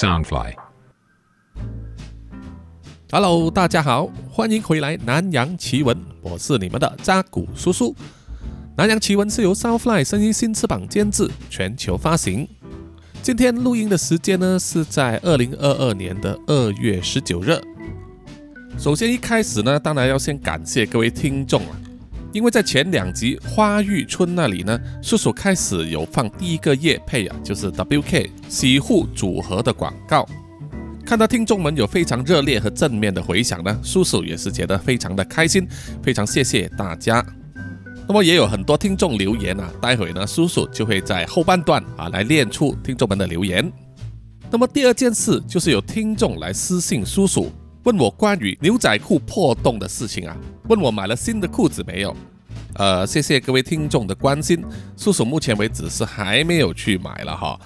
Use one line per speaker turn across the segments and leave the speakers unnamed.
Soundfly。
Hello，大家好，欢迎回来《南洋奇闻》，我是你们的扎古叔叔。《南洋奇闻》是由 Soundfly 声音新翅膀监制，全球发行。今天录音的时间呢是在二零二二年的二月十九日。首先一开始呢，当然要先感谢各位听众了，因为在前两集花玉村那里呢，叔叔开始有放第一个夜配啊，就是 WK 洗护组合的广告。看到听众们有非常热烈和正面的回响呢，叔叔也是觉得非常的开心，非常谢谢大家。那么也有很多听众留言啊，待会呢叔叔就会在后半段啊来念出听众们的留言。那么第二件事就是有听众来私信叔叔，问我关于牛仔裤破洞的事情啊，问我买了新的裤子没有。呃，谢谢各位听众的关心，叔叔目前为止是还没有去买了哈。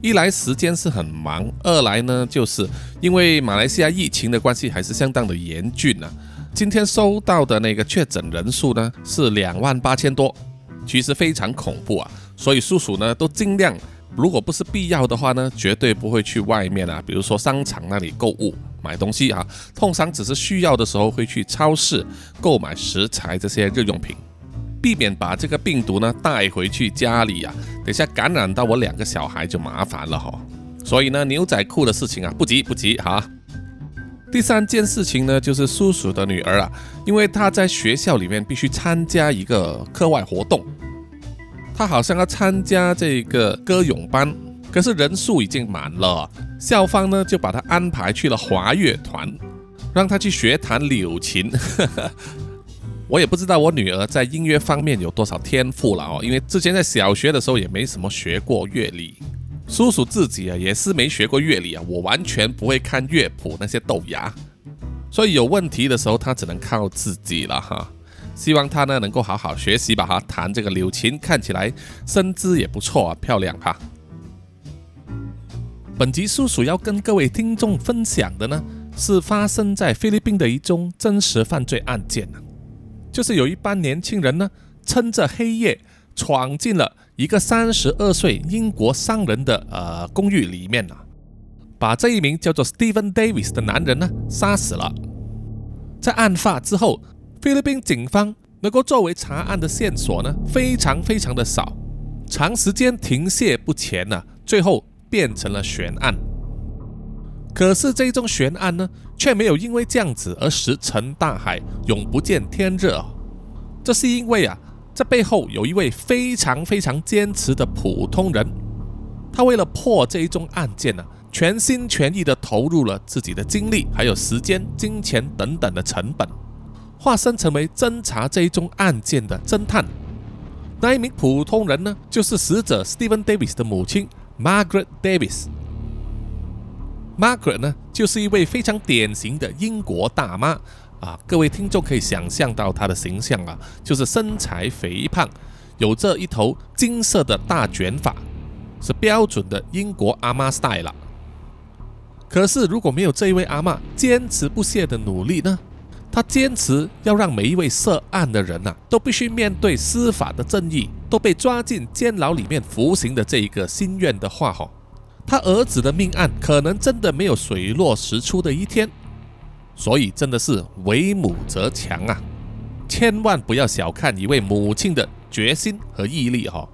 一来时间是很忙，二来呢，就是因为马来西亚疫情的关系还是相当的严峻啊。今天收到的那个确诊人数呢是两万八千多，其实非常恐怖啊。所以叔叔呢都尽量，如果不是必要的话呢，绝对不会去外面啊，比如说商场那里购物买东西啊。通常只是需要的时候会去超市购买食材这些日用品。避免把这个病毒呢带回去家里啊，等下感染到我两个小孩就麻烦了哈。所以呢，牛仔裤的事情啊，不急不急哈。第三件事情呢，就是叔叔的女儿啊，因为她在学校里面必须参加一个课外活动，她好像要参加这个歌咏班，可是人数已经满了，校方呢就把她安排去了华乐团，让她去学弹柳琴。我也不知道我女儿在音乐方面有多少天赋了哦，因为之前在小学的时候也没什么学过乐理。叔叔自己啊也是没学过乐理啊，我完全不会看乐谱那些豆芽，所以有问题的时候他只能靠自己了哈。希望他呢能够好好学习吧哈，弹这个柳琴看起来身姿也不错啊，漂亮哈。本集叔叔要跟各位听众分享的呢，是发生在菲律宾的一宗真实犯罪案件呢。就是有一班年轻人呢，趁着黑夜闯进了一个三十二岁英国商人的呃公寓里面啊，把这一名叫做 Stephen Davis 的男人呢杀死了。在案发之后，菲律宾警方能够作为查案的线索呢，非常非常的少，长时间停歇不前呢，最后变成了悬案。可是这一宗悬案呢，却没有因为这样子而石沉大海，永不见天日。这是因为啊，这背后有一位非常非常坚持的普通人，他为了破这一宗案件呢，全心全意的投入了自己的精力、还有时间、金钱等等的成本，化身成为侦查这一宗案件的侦探。那一名普通人呢，就是死者 Steven Davis 的母亲 Margaret Davis。Margaret 呢，就是一位非常典型的英国大妈啊，各位听众可以想象到她的形象啊，就是身材肥胖，有着一头金色的大卷发，是标准的英国阿妈 style 了。可是如果没有这一位阿妈坚持不懈的努力呢，他坚持要让每一位涉案的人呐，都必须面对司法的正义，都被抓进监牢里面服刑的这一个心愿的话，哈。他儿子的命案可能真的没有水落石出的一天，所以真的是为母则强啊！千万不要小看一位母亲的决心和毅力哈。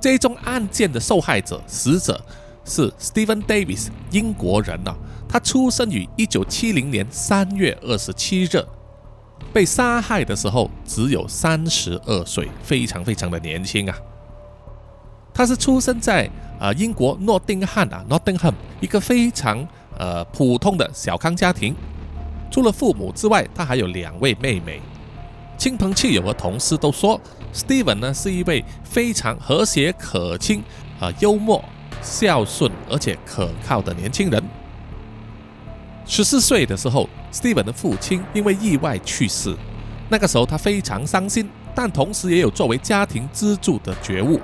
这宗案件的受害者死者是 Stephen Davis，英国人啊，他出生于一九七零年三月二十七日，被杀害的时候只有三十二岁，非常非常的年轻啊。他是出生在啊英国诺丁汉啊 Nottingham 一个非常呃普通的小康家庭，除了父母之外，他还有两位妹妹。亲朋戚友和同事都说，Steven 呢是一位非常和谐可亲啊幽默、孝顺而且可靠的年轻人。十四岁的时候，Steven 的父亲因为意外去世，那个时候他非常伤心，但同时也有作为家庭支柱的觉悟。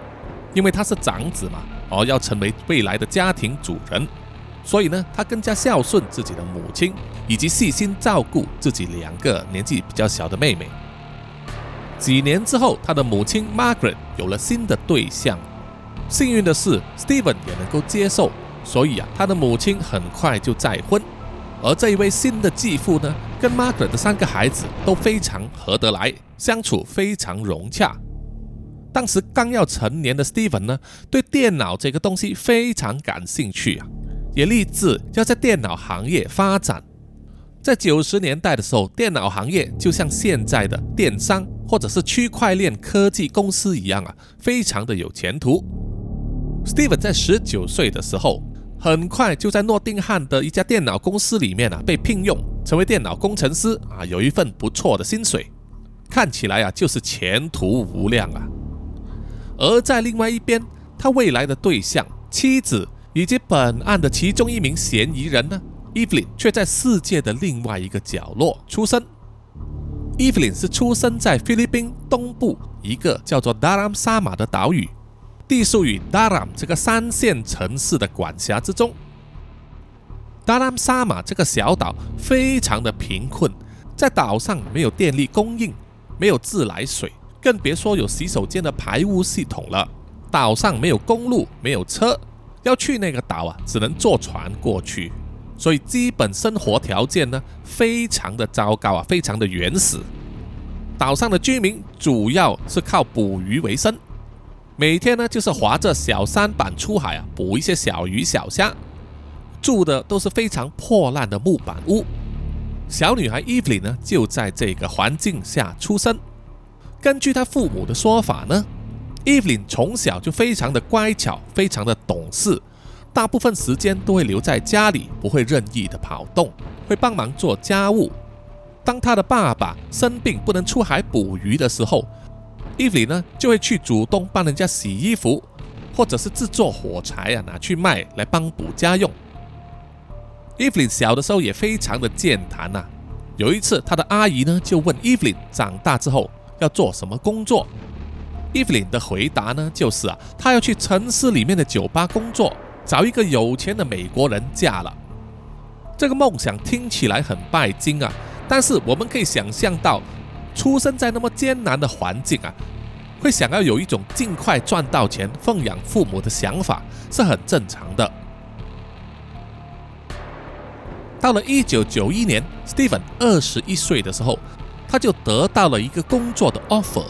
因为他是长子嘛，哦，要成为未来的家庭主人，所以呢，他更加孝顺自己的母亲，以及细心照顾自己两个年纪比较小的妹妹。几年之后，他的母亲 Margaret 有了新的对象，幸运的是，Steven 也能够接受，所以啊，他的母亲很快就再婚。而这一位新的继父呢，跟 Margaret 的三个孩子都非常合得来，相处非常融洽。当时刚要成年的 Steven 呢，对电脑这个东西非常感兴趣啊，也立志要在电脑行业发展。在九十年代的时候，电脑行业就像现在的电商或者是区块链科技公司一样啊，非常的有前途。Steven 在十九岁的时候。很快就在诺丁汉的一家电脑公司里面啊被聘用，成为电脑工程师啊，有一份不错的薪水，看起来啊就是前途无量啊。而在另外一边，他未来的对象、妻子以及本案的其中一名嫌疑人呢，Evelyn 却在世界的另外一个角落出生。Evelyn 是出生在菲律宾东部一个叫做达拉姆沙马的岛屿。隶属于 Daram 这个三线城市的管辖之中。Daram 沙马这个小岛非常的贫困，在岛上没有电力供应，没有自来水，更别说有洗手间的排污系统了。岛上没有公路，没有车，要去那个岛啊，只能坐船过去，所以基本生活条件呢，非常的糟糕啊，非常的原始。岛上的居民主要是靠捕鱼为生。每天呢，就是划着小舢板出海啊，捕一些小鱼小虾，住的都是非常破烂的木板屋。小女孩 Evelyn 呢，就在这个环境下出生。根据她父母的说法呢，Evelyn 从小就非常的乖巧，非常的懂事，大部分时间都会留在家里，不会任意的跑动，会帮忙做家务。当她的爸爸生病不能出海捕鱼的时候，伊芙琳呢，就会去主动帮人家洗衣服，或者是制作火柴啊，拿去卖来帮补家用。伊芙琳小的时候也非常的健谈呐。有一次，他的阿姨呢就问伊芙琳长大之后要做什么工作。伊芙琳的回答呢就是啊，她要去城市里面的酒吧工作，找一个有钱的美国人嫁了。这个梦想听起来很拜金啊，但是我们可以想象到。出生在那么艰难的环境啊，会想要有一种尽快赚到钱奉养父母的想法是很正常的。到了一九九一年，Steven 二十一岁的时候，他就得到了一个工作的 offer，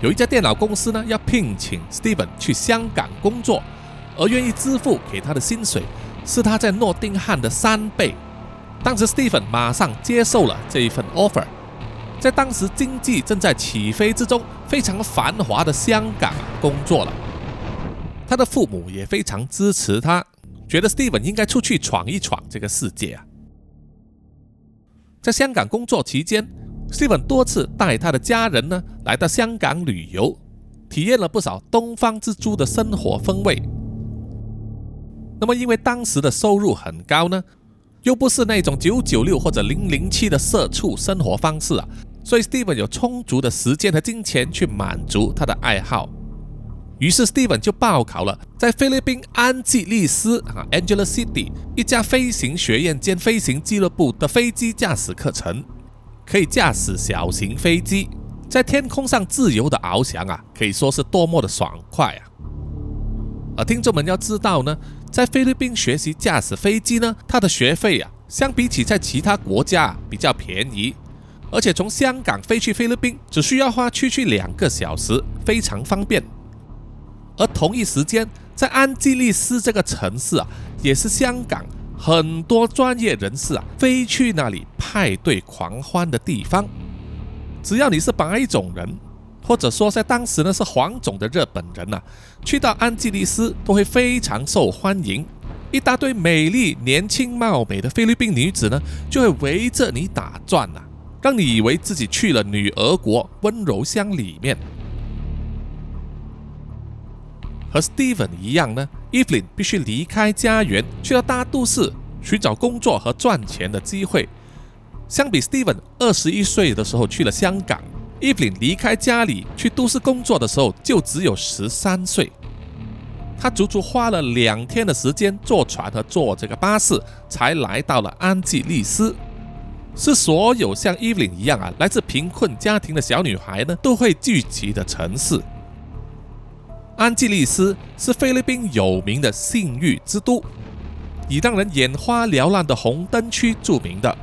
有一家电脑公司呢要聘请 Steven 去香港工作，而愿意支付给他的薪水是他在诺丁汉的三倍。当时 Steven 马上接受了这一份 offer。在当时经济正在起飞之中、非常繁华的香港工作了，他的父母也非常支持他，觉得 Steven 应该出去闯一闯这个世界啊。在香港工作期间，Steven 多次带他的家人呢来到香港旅游，体验了不少东方之珠的生活风味。那么因为当时的收入很高呢，又不是那种九九六或者零零七的社畜生活方式啊。所以，Steven 有充足的时间和金钱去满足他的爱好。于是，Steven 就报考了在菲律宾安吉利斯啊 （Angela City） 一家飞行学院兼飞行俱乐部的飞机驾驶课程，可以驾驶小型飞机在天空上自由的翱翔啊，可以说是多么的爽快啊！而听众们要知道呢，在菲律宾学习驾驶飞机呢，它的学费啊，相比起在其他国家比较便宜。而且从香港飞去菲律宾只需要花区区两个小时，非常方便。而同一时间，在安吉利斯这个城市啊，也是香港很多专业人士啊飞去那里派对狂欢的地方。只要你是白种人，或者说在当时呢是黄种的日本人呐，去到安吉利斯都会非常受欢迎。一大堆美丽、年轻、貌美的菲律宾女子呢，就会围着你打转呐。让你以为自己去了女儿国温柔乡里面。和 Steven 一样呢，Evelyn 必须离开家园，去到大都市寻找工作和赚钱的机会。相比 Steven 二十一岁的时候去了香港，Evelyn 离开家里去都市工作的时候就只有十三岁。他足足花了两天的时间坐船和坐这个巴士，才来到了安吉利斯。是所有像 Evelyn 一样啊，来自贫困家庭的小女孩呢，都会聚集的城市。安吉利斯是菲律宾有名的性欲之都，以让人眼花缭乱的红灯区著名的。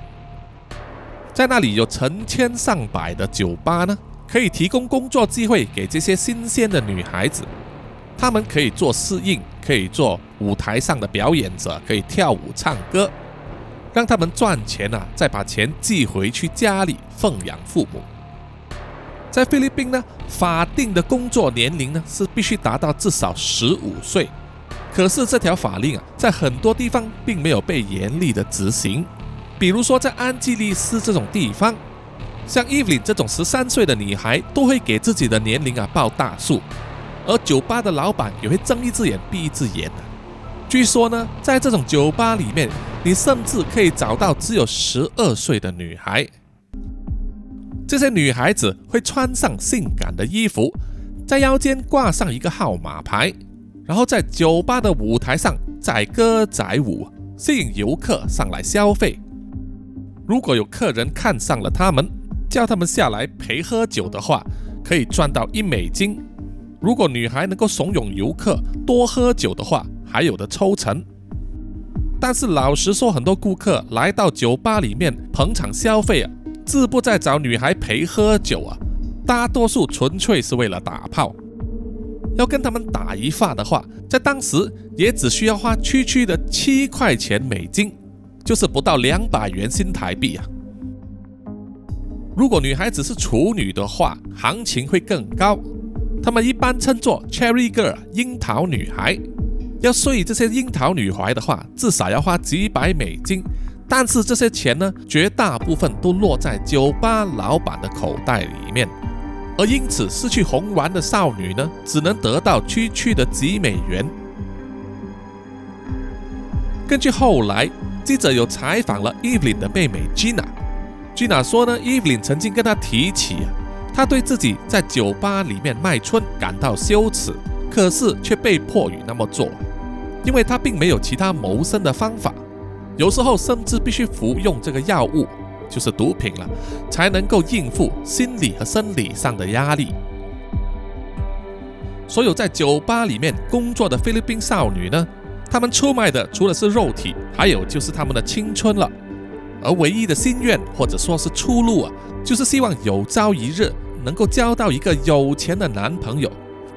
在那里有成千上百的酒吧呢，可以提供工作机会给这些新鲜的女孩子。她们可以做侍应，可以做舞台上的表演者，可以跳舞唱歌。让他们赚钱啊，再把钱寄回去家里奉养父母。在菲律宾呢，法定的工作年龄呢是必须达到至少十五岁。可是这条法令啊，在很多地方并没有被严厉的执行。比如说在安吉利斯这种地方，像伊芙琳这种十三岁的女孩，都会给自己的年龄啊报大数，而酒吧的老板也会睁一只眼闭一只眼。据说呢，在这种酒吧里面，你甚至可以找到只有十二岁的女孩。这些女孩子会穿上性感的衣服，在腰间挂上一个号码牌，然后在酒吧的舞台上载歌载舞，吸引游客上来消费。如果有客人看上了他们，叫他们下来陪喝酒的话，可以赚到一美金。如果女孩能够怂恿游客多喝酒的话，还有的抽成，但是老实说，很多顾客来到酒吧里面捧场消费啊，自不在找女孩陪喝酒啊，大多数纯粹是为了打炮。要跟他们打一发的话，在当时也只需要花区区的七块钱美金，就是不到两百元新台币啊。如果女孩子是处女的话，行情会更高，他们一般称作 Cherry Girl 樱桃女孩。要睡这些樱桃女孩的话，至少要花几百美金，但是这些钱呢，绝大部分都落在酒吧老板的口袋里面，而因此失去红丸的少女呢，只能得到区区的几美元。根据后来记者有采访了 Evelyn 的妹妹 Gina，Gina 说呢，Evelyn 曾经跟她提起，她对自己在酒吧里面卖春感到羞耻，可是却被迫于那么做。因为他并没有其他谋生的方法，有时候甚至必须服用这个药物，就是毒品了，才能够应付心理和生理上的压力。所有在酒吧里面工作的菲律宾少女呢，她们出卖的除了是肉体，还有就是她们的青春了。而唯一的心愿或者说是出路啊，就是希望有朝一日能够交到一个有钱的男朋友，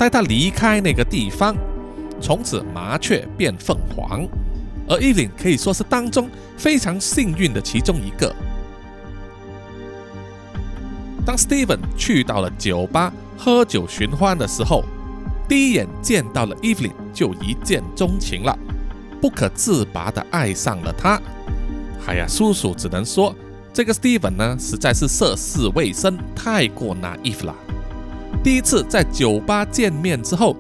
带他离开那个地方。从此麻雀变凤凰，而伊琳可以说是当中非常幸运的其中一个。当 Steven 去到了酒吧喝酒寻欢的时候，第一眼见到了 Evelyn 就一见钟情了，不可自拔的爱上了她。哎呀，叔叔只能说这个 Steven 呢实在是涉世未深，太过 naive 了。第一次在酒吧见面之后。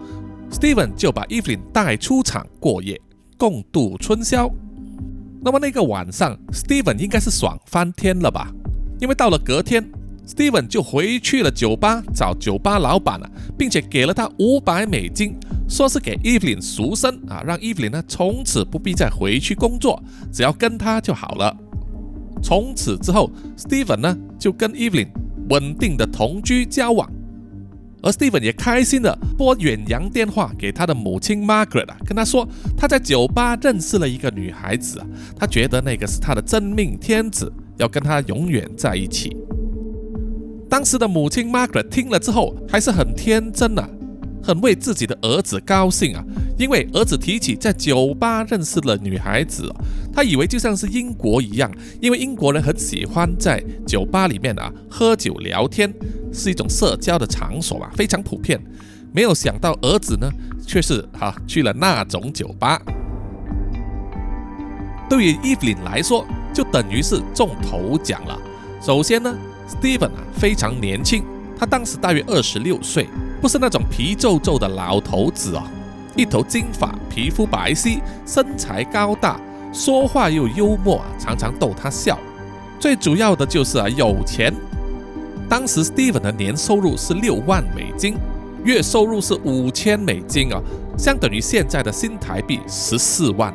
Steven 就把 Evelyn 带出场过夜，共度春宵。那么那个晚上，Steven 应该是爽翻天了吧？因为到了隔天，Steven 就回去了酒吧找酒吧老板了，并且给了他五百美金，说是给 Evelyn 赎身啊，让 Evelyn 呢从此不必再回去工作，只要跟他就好了。从此之后，Steven 呢就跟 Evelyn 稳定的同居交往。而 Steven 也开心的拨远洋电话给他的母亲 Margaret 啊，跟他说他在酒吧认识了一个女孩子啊，他觉得那个是他的真命天子，要跟他永远在一起。当时的母亲 Margaret 听了之后还是很天真啊。很为自己的儿子高兴啊，因为儿子提起在酒吧认识了女孩子，他以为就像是英国一样，因为英国人很喜欢在酒吧里面啊喝酒聊天，是一种社交的场所嘛，非常普遍。没有想到儿子呢，却是哈去了那种酒吧。对于 Evelyn 来说，就等于是中头奖了。首先呢，Steven 啊非常年轻，他当时大约二十六岁。不是那种皮皱皱的老头子哦，一头金发，皮肤白皙，身材高大，说话又幽默，常常逗他笑。最主要的就是啊，有钱。当时 Steven 的年收入是六万美金，月收入是五千美金啊，相等于现在的新台币十四万。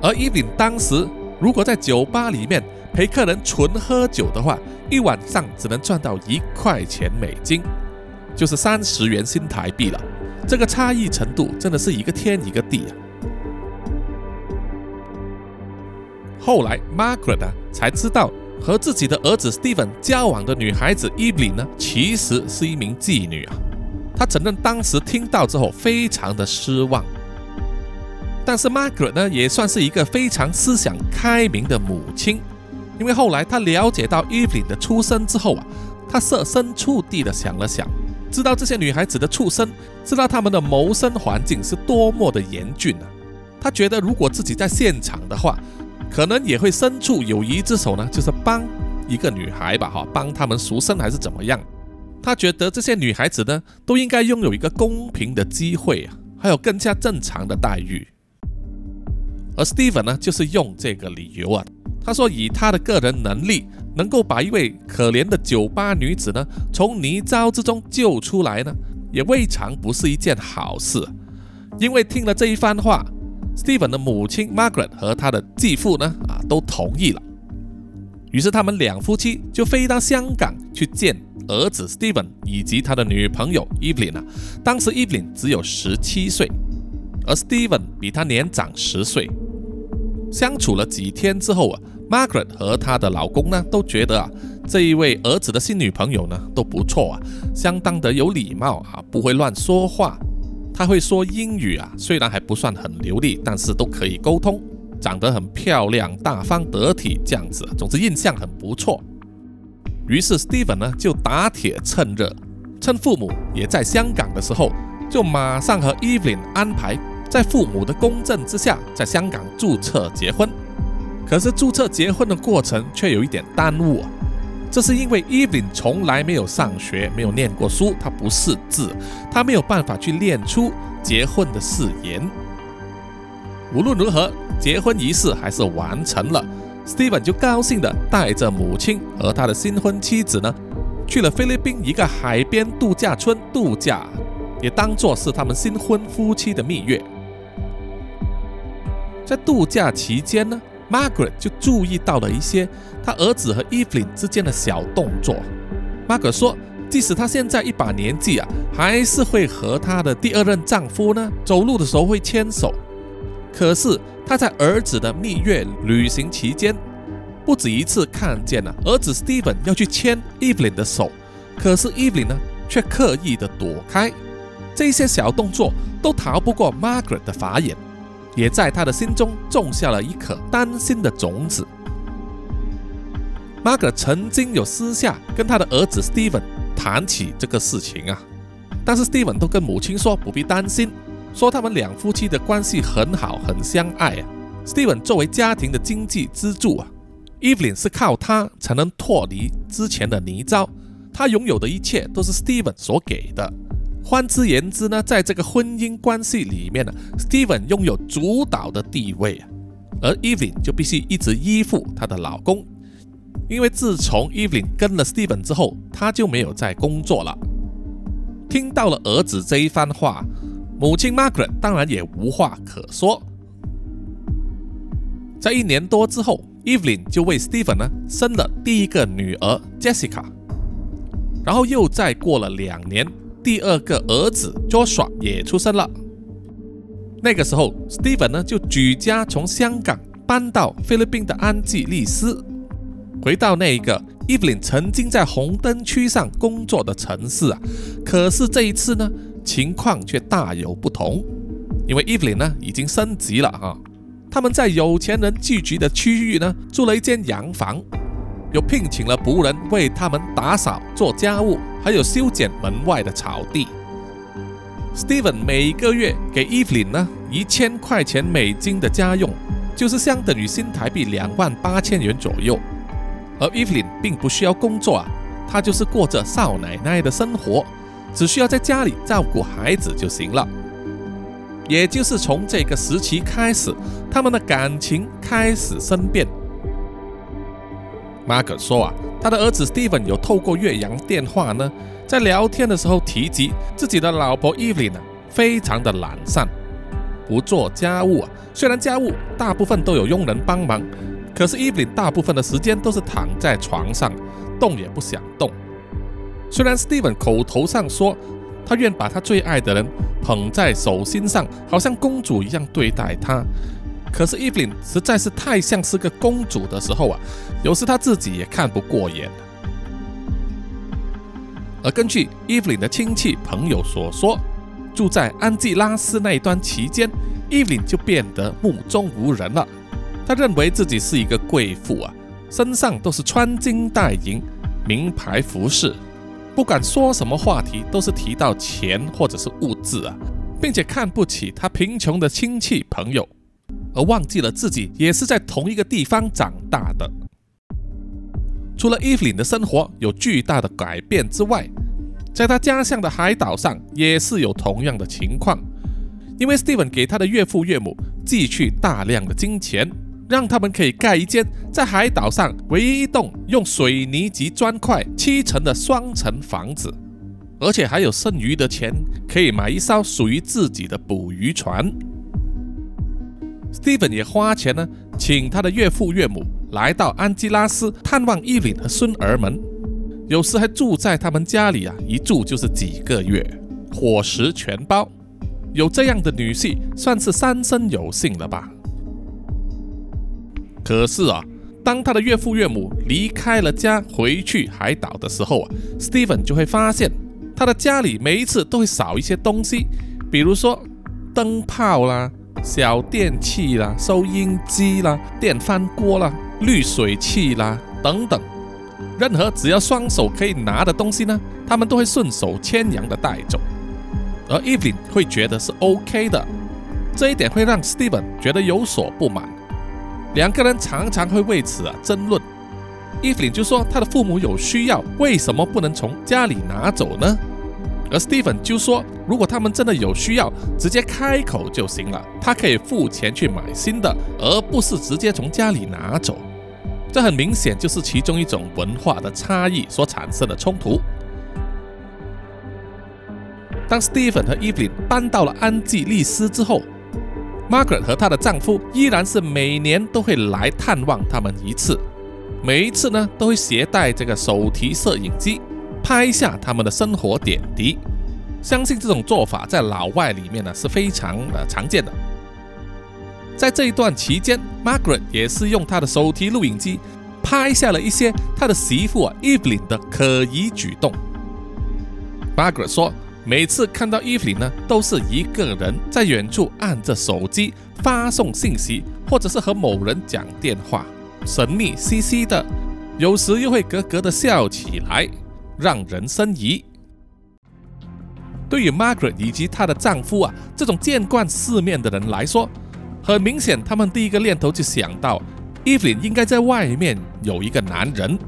而 Evelyn 当时如果在酒吧里面陪客人纯喝酒的话，一晚上只能赚到一块钱美金。就是三十元新台币了，这个差异程度真的是一个天一个地啊！后来 Margaret 啊才知道，和自己的儿子 Stephen 交往的女孩子 Evelyn 呢，其实是一名妓女啊。她承认当时听到之后非常的失望。但是 Margaret 呢，也算是一个非常思想开明的母亲，因为后来她了解到 Evelyn 的出身之后啊，她设身处地的想了想，知道这些女孩子的出身，知道她们的谋生环境是多么的严峻啊。她觉得如果自己在现场的话，可能也会伸出友谊之手呢，就是帮一个女孩吧，哈，帮她们赎身还是怎么样？他觉得这些女孩子呢，都应该拥有一个公平的机会啊，还有更加正常的待遇。而 Steven 呢，就是用这个理由啊，他说以他的个人能力，能够把一位可怜的酒吧女子呢，从泥沼之中救出来呢，也未尝不是一件好事。因为听了这一番话。Steven 的母亲 Margaret 和他的继父呢，啊，都同意了。于是他们两夫妻就飞到香港去见儿子 Steven 以及他的女朋友 Evelyn 啊。当时 Evelyn 只有十七岁，而 Steven 比他年长十岁。相处了几天之后啊，Margaret 和她的老公呢，都觉得啊，这一位儿子的新女朋友呢都不错啊，相当的有礼貌啊，不会乱说话。他会说英语啊，虽然还不算很流利，但是都可以沟通。长得很漂亮，大方得体，这样子，总之印象很不错。于是 Steven 呢就打铁趁热，趁父母也在香港的时候，就马上和 Evelyn 安排在父母的公证之下，在香港注册结婚。可是注册结婚的过程却有一点耽误。这是因为 EVIL 从来没有上学，没有念过书，他不识字，他没有办法去练出结婚的誓言。无论如何，结婚仪式还是完成了。Steven 就高兴地带着母亲和他的新婚妻子呢，去了菲律宾一个海边度假村度假，也当作是他们新婚夫妻的蜜月。在度假期间呢。Margaret 就注意到了一些他儿子和 Evelyn 之间的小动作。Margaret 说，即使她现在一把年纪啊，还是会和她的第二任丈夫呢走路的时候会牵手。可是她在儿子的蜜月旅行期间，不止一次看见了儿子 Steven 要去牵 Evelyn 的手，可是 Evelyn 呢却刻意的躲开。这些小动作都逃不过 Margaret 的法眼。也在他的心中种下了一颗担心的种子。Margo 曾经有私下跟他的儿子 Steven 谈起这个事情啊，但是 Steven 都跟母亲说不必担心，说他们两夫妻的关系很好，很相爱啊。Steven 作为家庭的经济支柱啊，Evelyn 是靠他才能脱离之前的泥沼，他拥有的一切都是 Steven 所给的。换之言之呢，在这个婚姻关系里面呢，Steven 拥有主导的地位啊，而 Evelyn 就必须一直依附她的老公，因为自从 Evelyn 跟了 Steven 之后，她就没有再工作了。听到了儿子这一番话，母亲 Margaret 当然也无话可说。在一年多之后，Evelyn 就为 Steven 呢生了第一个女儿 Jessica，然后又再过了两年。第二个儿子 Joshua 也出生了。那个时候，Steven 呢就举家从香港搬到菲律宾的安吉利斯，回到那一个 Evelyn 曾经在红灯区上工作的城市啊。可是这一次呢，情况却大有不同，因为 Evelyn 呢已经升级了啊。他们在有钱人聚集的区域呢，住了一间洋房。又聘请了仆人为他们打扫、做家务，还有修剪门外的草地。Steven 每个月给 Evelyn 呢一千块钱美金的家用，就是相等于新台币两万八千元左右。而 Evelyn 并不需要工作啊，她就是过着少奶奶的生活，只需要在家里照顾孩子就行了。也就是从这个时期开始，他们的感情开始生变。Mark 说啊，他的儿子 Steven 有透过岳阳电话呢，在聊天的时候提及自己的老婆 Evelyn 呢，非常的懒散，不做家务啊。虽然家务大部分都有佣人帮忙，可是 Evelyn 大部分的时间都是躺在床上，动也不想动。虽然 Steven 口头上说他愿把他最爱的人捧在手心上，好像公主一样对待他。可是 Evelyn 实在是太像是个公主的时候啊，有时她自己也看不过眼。而根据 Evelyn 的亲戚朋友所说，住在安吉拉斯那一段期间，Evelyn 就变得目中无人了。她认为自己是一个贵妇啊，身上都是穿金戴银、名牌服饰，不管说什么话题都是提到钱或者是物质啊，并且看不起她贫穷的亲戚朋友，而忘记了自己也是在同一个地方长大的。除了 Evelyn 的生活有巨大的改变之外，在他家乡的海岛上也是有同样的情况。因为 Steven 给他的岳父岳母寄去大量的金钱，让他们可以盖一间在海岛上唯一一栋用水泥及砖块砌成的双层房子，而且还有剩余的钱可以买一艘属于自己的捕鱼船。Steven 也花钱呢，请他的岳父岳母。来到安吉拉斯探望伊琳和孙儿们，有时还住在他们家里啊，一住就是几个月，伙食全包。有这样的女婿，算是三生有幸了吧？可是啊，当他的岳父岳母离开了家，回去海岛的时候啊，Steven 就会发现他的家里每一次都会少一些东西，比如说灯泡啦、小电器啦、收音机啦、电饭锅啦。滤水器啦，等等，任何只要双手可以拿的东西呢，他们都会顺手牵羊的带走。而 Evelyn 会觉得是 OK 的，这一点会让 Steven 觉得有所不满。两个人常常会为此啊争论。Evelyn 就说他的父母有需要，为什么不能从家里拿走呢？而 Stephen 就说，如果他们真的有需要，直接开口就行了，他可以付钱去买新的，而不是直接从家里拿走。这很明显就是其中一种文化的差异所产生的冲突。当 Stephen 和 Evelyn 搬到了安吉利斯之后，Margaret 和她的丈夫依然是每年都会来探望他们一次，每一次呢都会携带这个手提摄影机拍下他们的生活点滴。相信这种做法在老外里面呢是非常的常见的。在这一段期间，Margaret 也是用她的手提录影机拍下了一些她的媳妇啊 Evelyn 的可疑举动。Margaret 说，每次看到 Evelyn 呢，都是一个人在远处按着手机发送信息，或者是和某人讲电话，神秘兮兮的，有时又会咯咯的笑起来，让人生疑。对于 Margaret 以及她的丈夫啊这种见惯世面的人来说，很明显，他们第一个念头就想到，Evelyn 应该在外面有一个男人，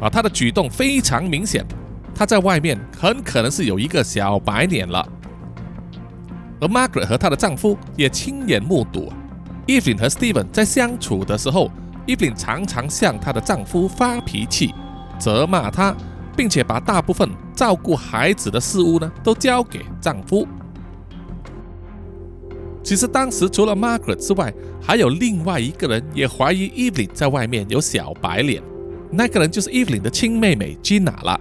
啊，她的举动非常明显，他在外面很可能是有一个小白脸了。而 Margaret 和她的丈夫也亲眼目睹，Evelyn 和 Steven 在相处的时候，Evelyn 常常向她的丈夫发脾气，责骂他，并且把大部分照顾孩子的事务呢都交给丈夫。其实当时除了 Margaret 之外，还有另外一个人也怀疑 Evelyn 在外面有小白脸，那个人就是 Evelyn 的亲妹妹 Gina 了。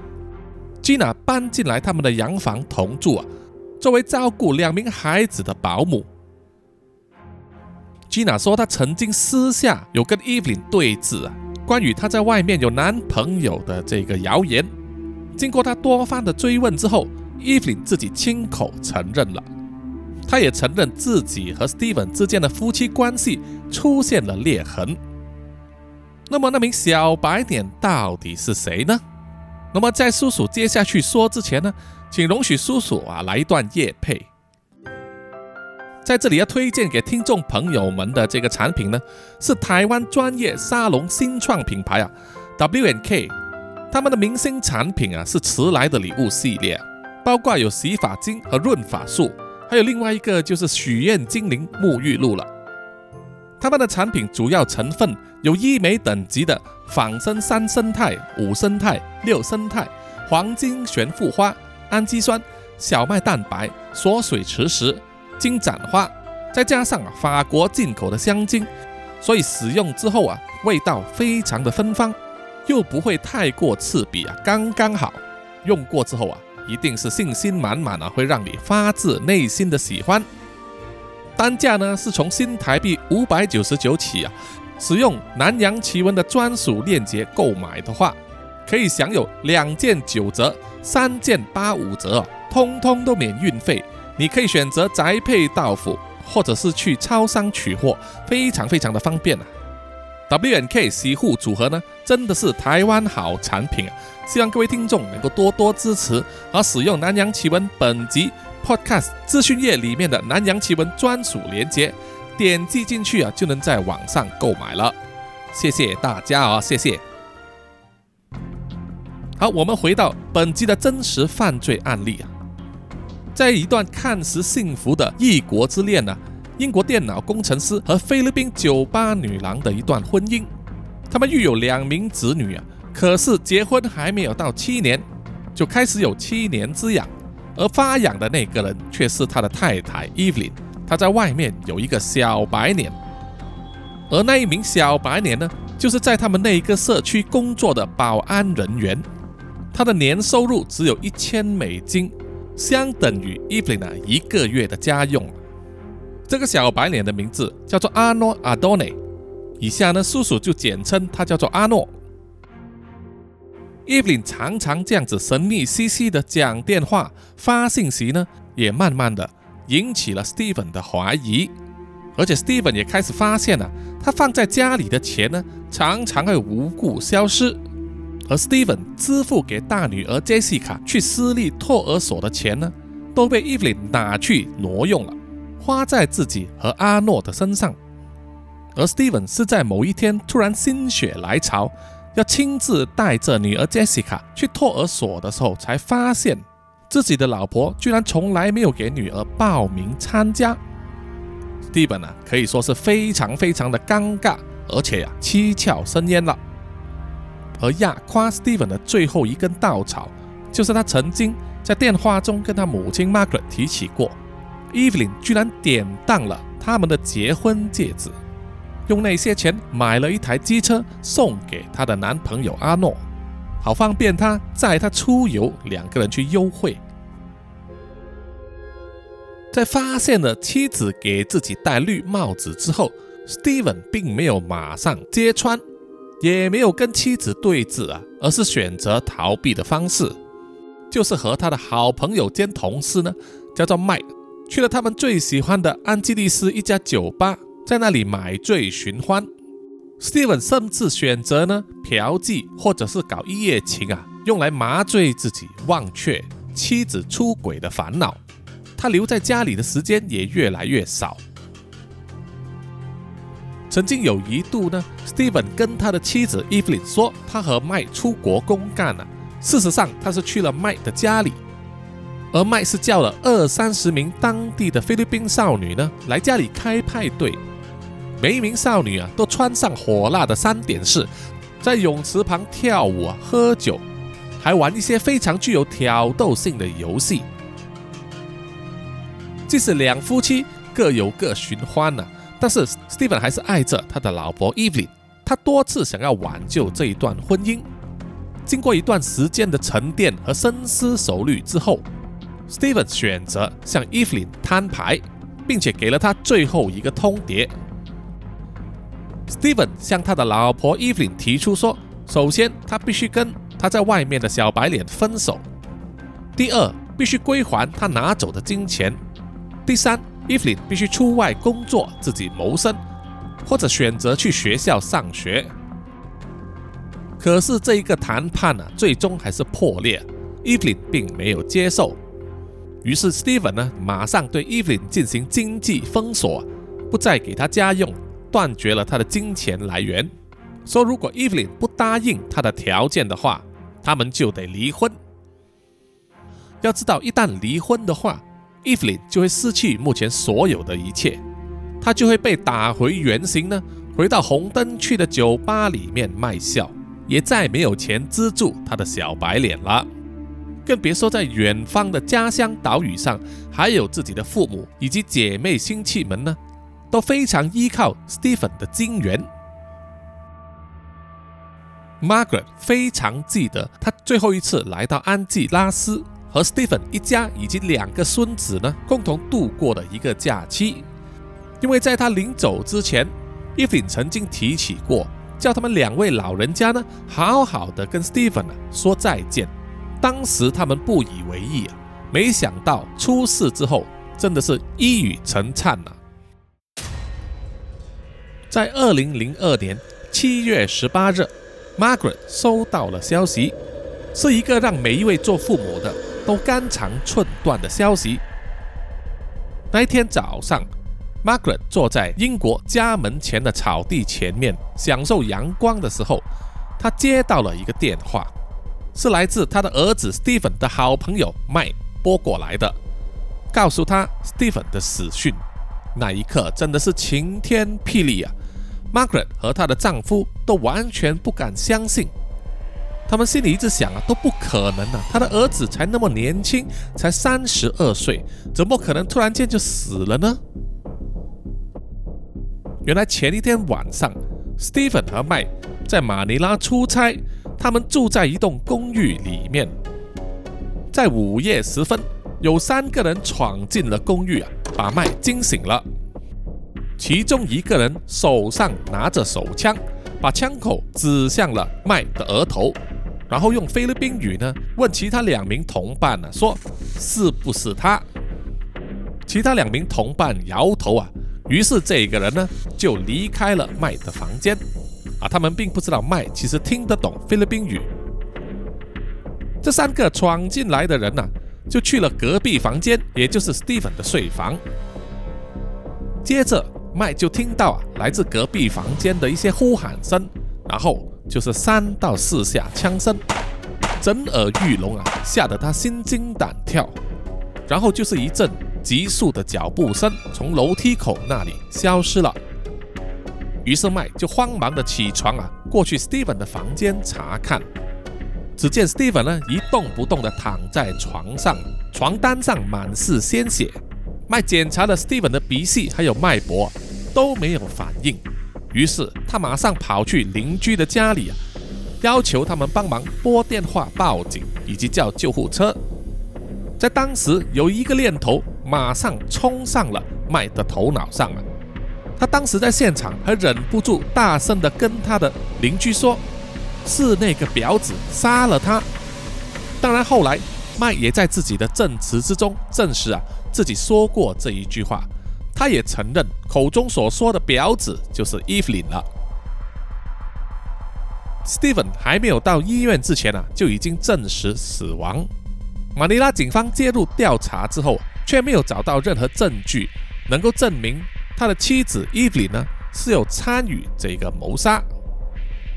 Gina 搬进来他们的洋房同住啊，作为照顾两名孩子的保姆。Gina 说她曾经私下有跟 Evelyn 对峙啊，关于她在外面有男朋友的这个谣言。经过他多番的追问之后，Evelyn 自己亲口承认了。他也承认自己和 Steven 之间的夫妻关系出现了裂痕。那么，那名小白脸到底是谁呢？那么，在叔叔接下去说之前呢，请容许叔叔啊来一段夜配。在这里要推荐给听众朋友们的这个产品呢，是台湾专业沙龙新创品牌啊，W N K 他们的明星产品啊是迟来的礼物系列，包括有洗发精和润发素。还有另外一个就是许愿精灵沐浴露了。他们的产品主要成分有医美等级的仿生三生态、五生态、六生态、黄金悬浮花、氨基酸、小麦蛋白、锁水磁石、金盏花，再加上法国进口的香精，所以使用之后啊，味道非常的芬芳，又不会太过刺鼻啊，刚刚好。用过之后啊，一定是信心满满啊，会让你发自内心的喜欢。单价呢是从新台币五百九十九起啊，使用南洋奇闻的专属链接购买的话，可以享有两件九折、三件八五折，通通都免运费。你可以选择宅配到府，或者是去超商取货，非常非常的方便啊。W N K 洗护组合呢，真的是台湾好产品啊！希望各位听众能够多多支持，而使用南洋奇闻本集 Podcast 资讯页里面的南洋奇闻专属链接，点击进去啊，就能在网上购买了。谢谢大家啊，谢谢。好，我们回到本集的真实犯罪案例啊，在一段看似幸福的异国之恋呢。英国电脑工程师和菲律宾酒吧女郎的一段婚姻，他们育有两名子女啊。可是结婚还没有到七年，就开始有七年之痒，而发痒的那个人却是他的太太 Evelyn。他在外面有一个小白脸，而那一名小白脸呢，就是在他们那一个社区工作的保安人员。他的年收入只有一千美金，相等于 Evelyn 一个月的家用。这个小白脸的名字叫做阿诺阿多内，以下呢，叔叔就简称他叫做阿诺。伊芙琳常常这样子神秘兮兮的讲电话、发信息呢，也慢慢的引起了 Steven 的怀疑，而且 Steven 也开始发现了，他放在家里的钱呢，常常会无故消失，而 Steven 支付给大女儿 Jessica 去私立托儿所的钱呢，都被伊芙琳拿去挪用了。花在自己和阿诺的身上，而 Steven 是在某一天突然心血来潮，要亲自带着女儿 Jessica 去托儿所的时候，才发现自己的老婆居然从来没有给女儿报名参加。Steven 啊，可以说是非常非常的尴尬，而且呀，七窍生烟了。而压垮 Steven 的最后一根稻草，就是他曾经在电话中跟他母亲 Margaret 提起过。Evelyn 居然典当了他们的结婚戒指，用那些钱买了一台机车送给她的男朋友阿诺，好方便他载她出游，两个人去幽会。在发现了妻子给自己戴绿帽子之后，Steven 并没有马上揭穿，也没有跟妻子对峙啊，而是选择逃避的方式，就是和他的好朋友兼同事呢，叫做 Mike。去了他们最喜欢的安吉丽斯一家酒吧，在那里买醉寻欢。Steven 甚至选择呢嫖妓或者是搞一夜情啊，用来麻醉自己，忘却妻子出轨的烦恼。他留在家里的时间也越来越少。曾经有一度呢，Steven 跟他的妻子 Evelyn 说，他和麦出国公干了。事实上，他是去了麦的家里。而麦是叫了二三十名当地的菲律宾少女呢，来家里开派对。每一名少女啊，都穿上火辣的三点式，在泳池旁跳舞啊、喝酒，还玩一些非常具有挑逗性的游戏。即使两夫妻各有各寻欢呢，但是 Steven 还是爱着他的老婆 Evelyn。他多次想要挽救这一段婚姻。经过一段时间的沉淀和深思熟虑之后。Steven 选择向 Evelyn 摊牌，并且给了他最后一个通牒。Steven 向他的老婆 Evelyn 提出说：首先，他必须跟他在外面的小白脸分手；第二，必须归还他拿走的金钱；第三，Evelyn 必须出外工作，自己谋生，或者选择去学校上学。可是这一个谈判呢，最终还是破裂，Evelyn 并没有接受。于是，Steven 呢，马上对 Evelyn 进行经济封锁，不再给他家用，断绝了他的金钱来源。说如果 Evelyn 不答应他的条件的话，他们就得离婚。要知道，一旦离婚的话，Evelyn 就会失去目前所有的一切，他就会被打回原形呢，回到红灯区的酒吧里面卖笑，也再没有钱资助他的小白脸了。更别说在远方的家乡岛屿上，还有自己的父母以及姐妹亲戚们呢，都非常依靠 Stephen 的金援。Margaret 非常记得他最后一次来到安吉拉斯，和 Stephen 一家以及两个孙子呢共同度过的一个假期。因为在他临走之前，Evelyn 曾经提起过，叫他们两位老人家呢好好的跟 Stephen 啊说再见。当时他们不以为意啊，没想到出事之后，真的是一语成谶呐。在二零零二年七月十八日，Margaret 收到了消息，是一个让每一位做父母的都肝肠寸断的消息。那一天早上，Margaret 坐在英国家门前的草地前面享受阳光的时候，她接到了一个电话，是来自她的儿子 Stephen 的好朋友 Mike 拨过来的，告诉他 Stephen 的死讯。那一刻真的是晴天霹雳啊！Margaret 和她的丈夫都完全不敢相信，他们心里一直想啊，都不可能啊，他的儿子才那么年轻，才三十二岁，怎么可能突然间就死了呢？原来前一天晚上，Stephen 和 Mike 在马尼拉出差，他们住在一栋公寓里面，在午夜时分，有三个人闯进了公寓啊，把麦惊醒了。其中一个人手上拿着手枪，把枪口指向了麦的额头，然后用菲律宾语呢问其他两名同伴呢说是不是他？其他两名同伴摇头啊，于是这个人呢就离开了麦的房间。啊，他们并不知道麦其实听得懂菲律宾语。这三个闯进来的人呢，就去了隔壁房间，也就是 Steven 的睡房，接着。麦就听到啊，来自隔壁房间的一些呼喊声，然后就是三到四下枪声，震耳欲聋啊，吓得他心惊胆跳。然后就是一阵急速的脚步声从楼梯口那里消失了。于是麦就慌忙的起床啊，过去 Steven 的房间查看，只见 Steven 呢一动不动的躺在床上，床单上满是鲜血。麦检查了 Steven 的鼻息还有脉搏，都没有反应。于是他马上跑去邻居的家里啊，要求他们帮忙拨电话报警以及叫救护车。在当时有一个念头马上冲上了麦的头脑上了，他当时在现场还忍不住大声的跟他的邻居说：“是那个婊子杀了他。”当然后来麦也在自己的证词之中证实啊。自己说过这一句话，他也承认口中所说的婊子就是 Evelyn 了。Steven 还没有到医院之前啊，就已经证实死亡。马尼拉警方介入调查之后，却没有找到任何证据能够证明他的妻子 Evelyn 呢是有参与这个谋杀，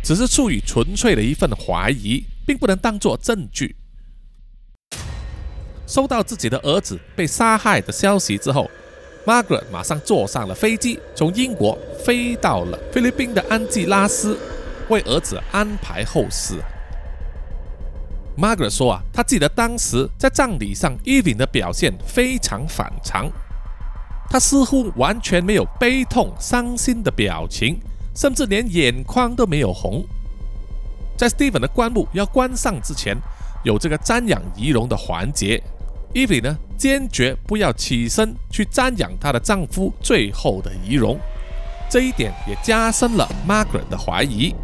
只是出于纯粹的一份怀疑，并不能当作证据。收到自己的儿子被杀害的消息之后，Margaret 马上坐上了飞机，从英国飞到了菲律宾的安吉拉斯，为儿子安排后事。Margaret 说啊，他记得当时在葬礼上，Evelyn 的表现非常反常，他似乎完全没有悲痛、伤心的表情，甚至连眼眶都没有红。在 Steven 的棺木要关上之前，有这个瞻仰仪容的环节。伊芙呢，坚决不要起身去瞻仰她的丈夫最后的仪容，这一点也加深了 Margaret 的怀疑。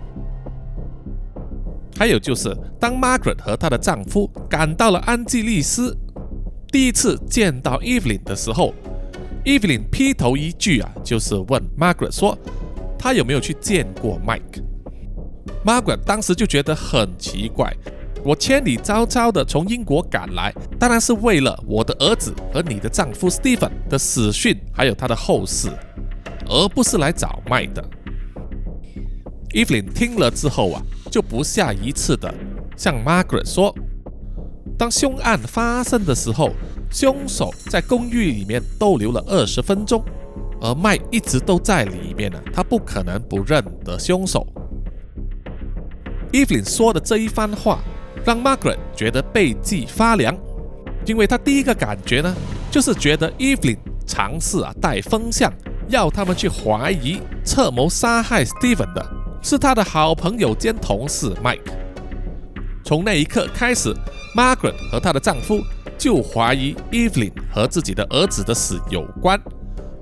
还有就是，当 Margaret 和她的丈夫赶到了安吉丽斯，第一次见到 Evie 的时候，Evelyn 劈头一句啊，就是问 Margaret 说，她有没有去见过 Mike。Margaret 当时就觉得很奇怪。我千里迢迢的从英国赶来，当然是为了我的儿子和你的丈夫 Stephen 的死讯，还有他的后事，而不是来找麦的。Evelyn 听了之后啊，就不下一次的向 Margaret 说，当凶案发生的时候，凶手在公寓里面逗留了二十分钟，而麦一直都在里面呢，他不可能不认得凶手。Evelyn 说的这一番话。让 Margaret 觉得背脊发凉，因为他第一个感觉呢，就是觉得 Evelyn 尝试啊带风向，要他们去怀疑策谋杀害 Steven 的是他的好朋友兼同事 Mike。从那一刻开始，Margaret 和她的丈夫就怀疑 Evelyn 和自己的儿子的死有关，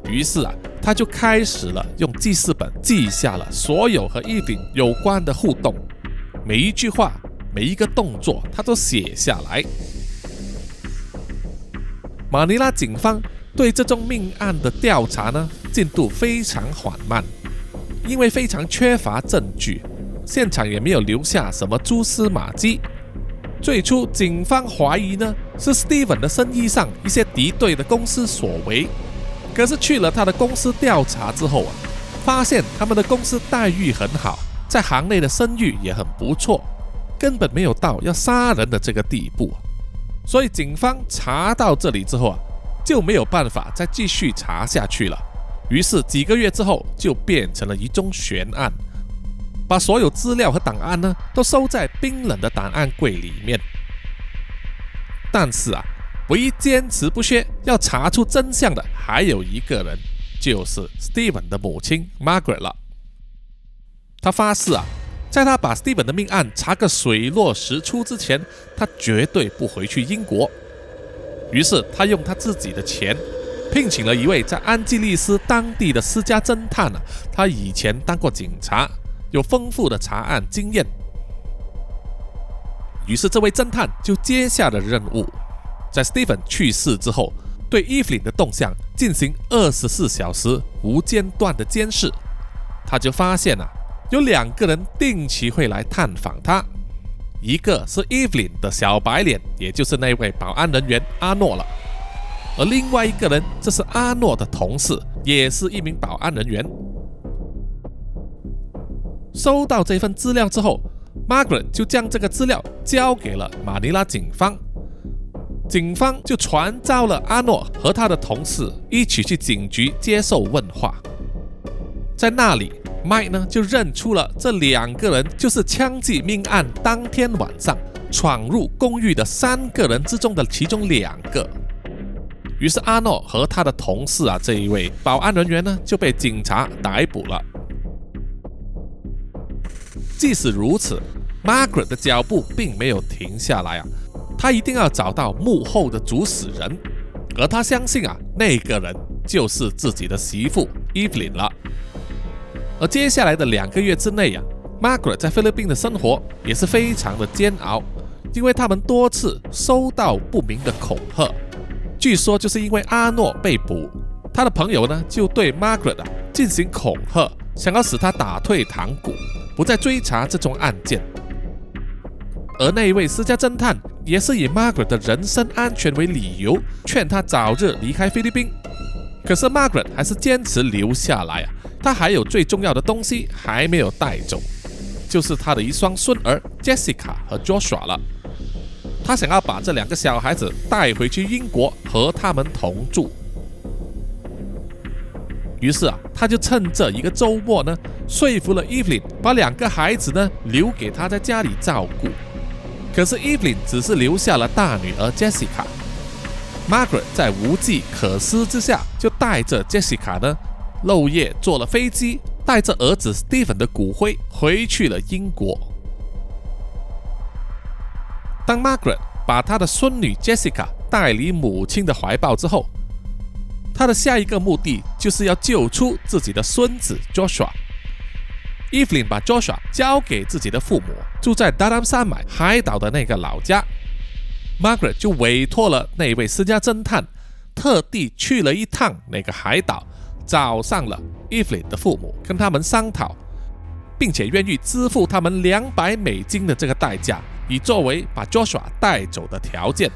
于是啊，他就开始了用记事本记下了所有和 Evelyn 有关的互动，每一句话、每一个动作，他都写下来。马尼拉警方对这宗命案的调查呢，进度非常缓慢，因为非常缺乏证据，现场也没有留下什么蛛丝马迹。最初，警方怀疑呢是 Steven 的生意上一些敌对的公司所为，可是去了他的公司调查之后啊，发现他们的公司待遇很好，在行内的声誉也很不错，根本没有到要杀人的这个地步。所以警方查到这里之后啊，就没有办法再继续查下去了。于是几个月之后，就变成了一宗悬案。把所有资料和档案呢，都收在冰冷的档案柜里面。但是啊，唯一坚持不懈要查出真相的，还有一个人，就是 Steven 的母亲 Margaret 了。他发誓啊，在他把 Steven 的命案查个水落石出之前，他绝对不回去英国。于是他用他自己的钱，聘请了一位在安吉利斯当地的私家侦探啊，他以前当过警察。有丰富的查案经验，于是这位侦探就接下了任务，在 Stephen 去世之后，对 Evelyn 的动向进行二十四小时无间断的监视。他就发现啊，有两个人定期会来探访他，一个是 Evelyn 的小白脸，也就是那位保安人员阿诺了，而另外一个人，这是阿诺的同事，也是一名保安人员。收到这份资料之后，Margaret 就将这个资料交给了马尼拉警方。警方就传召了阿诺和他的同事一起去警局接受问话。在那里，Mike 呢就认出了这两个人就是枪击命案当天晚上闯入公寓的三个人之中的其中两个。于是阿诺和他的同事啊这一位保安人员呢就被警察逮捕了。即使如此，Margaret 的脚步并没有停下来啊！她一定要找到幕后的主使人，而她相信啊，那个人就是自己的媳妇 Evelyn 了。而接下来的两个月之内啊，Margaret 在菲律宾的生活也是非常的煎熬，因为他们多次收到不明的恐吓。据说就是因为阿诺被捕，他的朋友呢就对 Margaret 啊进行恐吓，想要使他打退堂鼓。不再追查这宗案件，而那一位私家侦探也是以 Margaret 的人身安全为理由，劝他早日离开菲律宾。可是 Margaret 还是坚持留下来啊！他还有最重要的东西还没有带走，就是他的一双孙儿 Jessica 和 Joshua 了。他想要把这两个小孩子带回去英国和他们同住。于是啊，他就趁这一个周末呢，说服了 Evelyn 把两个孩子呢留给他在家里照顾。可是 Evelyn 只是留下了大女儿 Jessica。Margaret 在无计可施之下，就带着 Jessica 呢，漏夜坐了飞机，带着儿子 Stephen 的骨灰回去了英国。当 Margaret 把她的孙女 Jessica 带离母亲的怀抱之后，他的下一个目的就是要救出自己的孙子 Joshua。Evelyn 把 Joshua 交给自己的父母，住在达兰山脉海岛的那个老家。Margaret 就委托了那位私家侦探，特地去了一趟那个海岛，找上了 Evelyn 的父母，跟他们商讨，并且愿意支付他们两百美金的这个代价，以作为把 Joshua 带走的条件。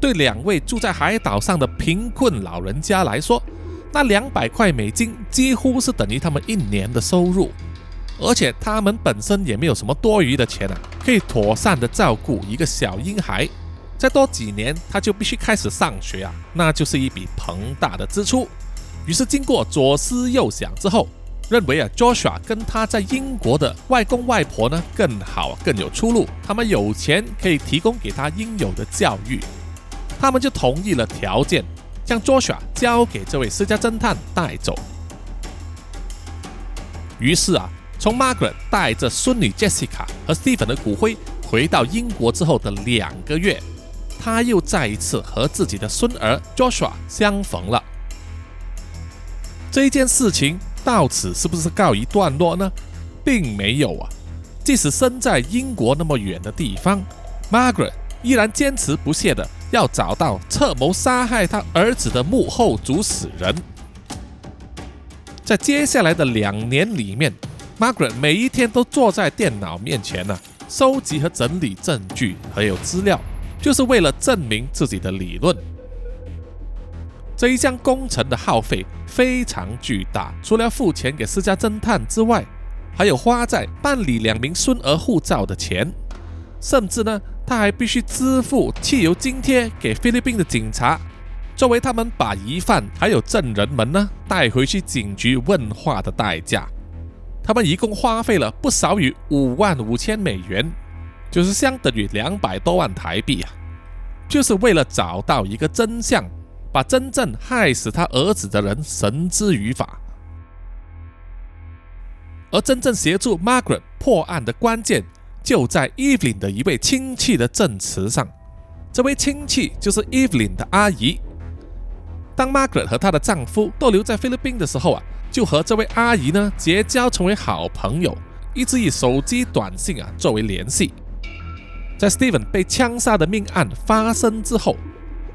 对两位住在海岛上的贫困老人家来说，那两百块美金几乎是等于他们一年的收入，而且他们本身也没有什么多余的钱啊，可以妥善的照顾一个小婴孩。再多几年，他就必须开始上学啊，那就是一笔庞大的支出。于是经过左思右想之后，认为啊，Joshua 跟他在英国的外公外婆呢更好，更有出路。他们有钱可以提供给他应有的教育。他们就同意了条件，将 Joshua 交给这位私家侦探带走。于是啊，从 Margaret 带着孙女 Jessica 和 Stephen 的骨灰回到英国之后的两个月她又再一次和自己的孙儿 Joshua 相逢了。这一件事情到此是不是告一段落呢？并没有啊！即使身在英国那么远的地方，Margaret 依然坚持不懈的要找到策谋杀害他儿子的幕后主使人。在接下来的两年里面，Margaret 每一天都坐在电脑面前呢，收集和整理证据还有资料，就是为了证明自己的理论。这一项工程的耗费非常巨大，除了付钱给私家侦探之外，还有花在办理两名孙儿护照的钱，甚至呢，他还必须支付汽油津贴给菲律宾的警察，作为他们把疑犯还有证人们呢带回去警局问话的代价。他们一共花费了不少于五万五千美元，就是相等于两百多万台币啊，就是为了找到一个真相。把真正害死他儿子的人绳之于法，而真正协助 Margaret 破案的关键就在 Evelyn 的一位亲戚的证词上。这位亲戚就是 Evelyn 的阿姨。当 Margaret 和她的丈夫都留在菲律宾的时候啊，就和这位阿姨呢结交成为好朋友，一直以手机短信啊作为联系。在 Steven 被枪杀的命案发生之后。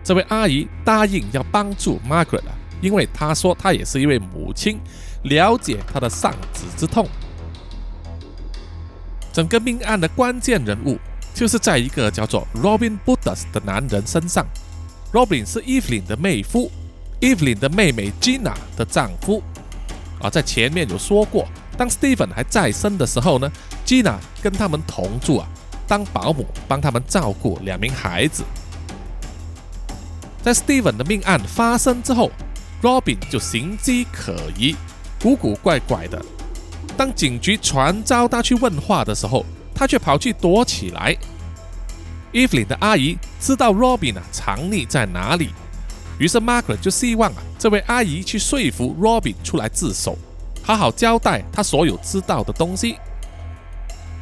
这位阿姨答应要帮助 Margaret 啊，因为她说她也是一位母亲，了解她的丧子之痛。整个命案的关键人物就是在一个叫做 Robin Budas 的男人身上。Robin 是 Evelyn 的妹夫，Evelyn 的妹妹 Gina 的丈夫。啊，在前面有说过，当 Stephen 还在生的时候呢，Gina 跟他们同住啊，当保姆帮他们照顾两名孩子。在 Steven 的命案发生之后，Robin 就行迹可疑，古古怪怪的。当警局传召他去问话的时候，他却跑去躲起来。Evelyn 的阿姨知道 Robin 啊藏匿在哪里，于是 Margaret 就希望啊这位阿姨去说服 Robin 出来自首，好好交代他所有知道的东西。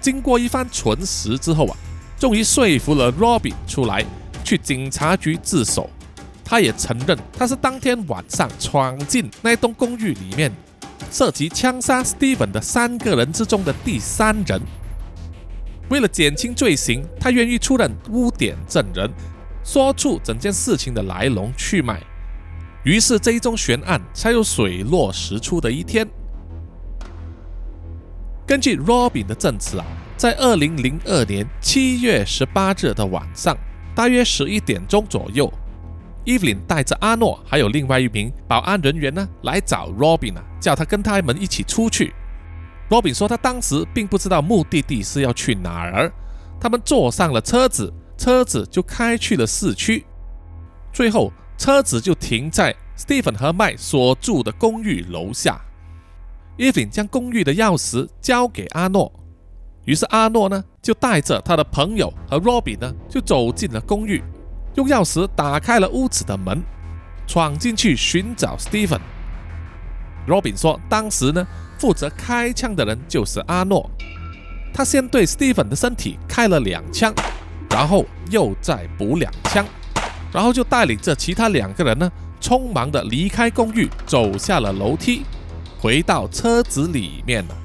经过一番唇舌之后啊，终于说服了 Robin 出来去警察局自首。他也承认，他是当天晚上闯进那栋公寓里面，涉及枪杀 Steven 的三个人之中的第三人。为了减轻罪行，他愿意出任污点证人，说出整件事情的来龙去脉。于是这一宗悬案才有水落石出的一天。根据 Robin 的证词啊，在二零零二年七月十八日的晚上，大约十一点钟左右。Evelyn 带着阿诺还有另外一名保安人员呢，来找 Robin 啊，叫他跟他们一起出去。Robin 说他当时并不知道目的地是要去哪儿。他们坐上了车子，车子就开去了市区。最后，车子就停在 Stephen 和麦所住的公寓楼下。Evelyn 将公寓的钥匙交给阿诺，于是阿诺呢就带着他的朋友和 Robin 呢就走进了公寓。用钥匙打开了屋子的门，闯进去寻找 Stephen。Robin 说，当时呢，负责开枪的人就是阿诺。他先对 Stephen 的身体开了两枪，然后又再补两枪，然后就带领着其他两个人呢，匆忙的离开公寓，走下了楼梯，回到车子里面了。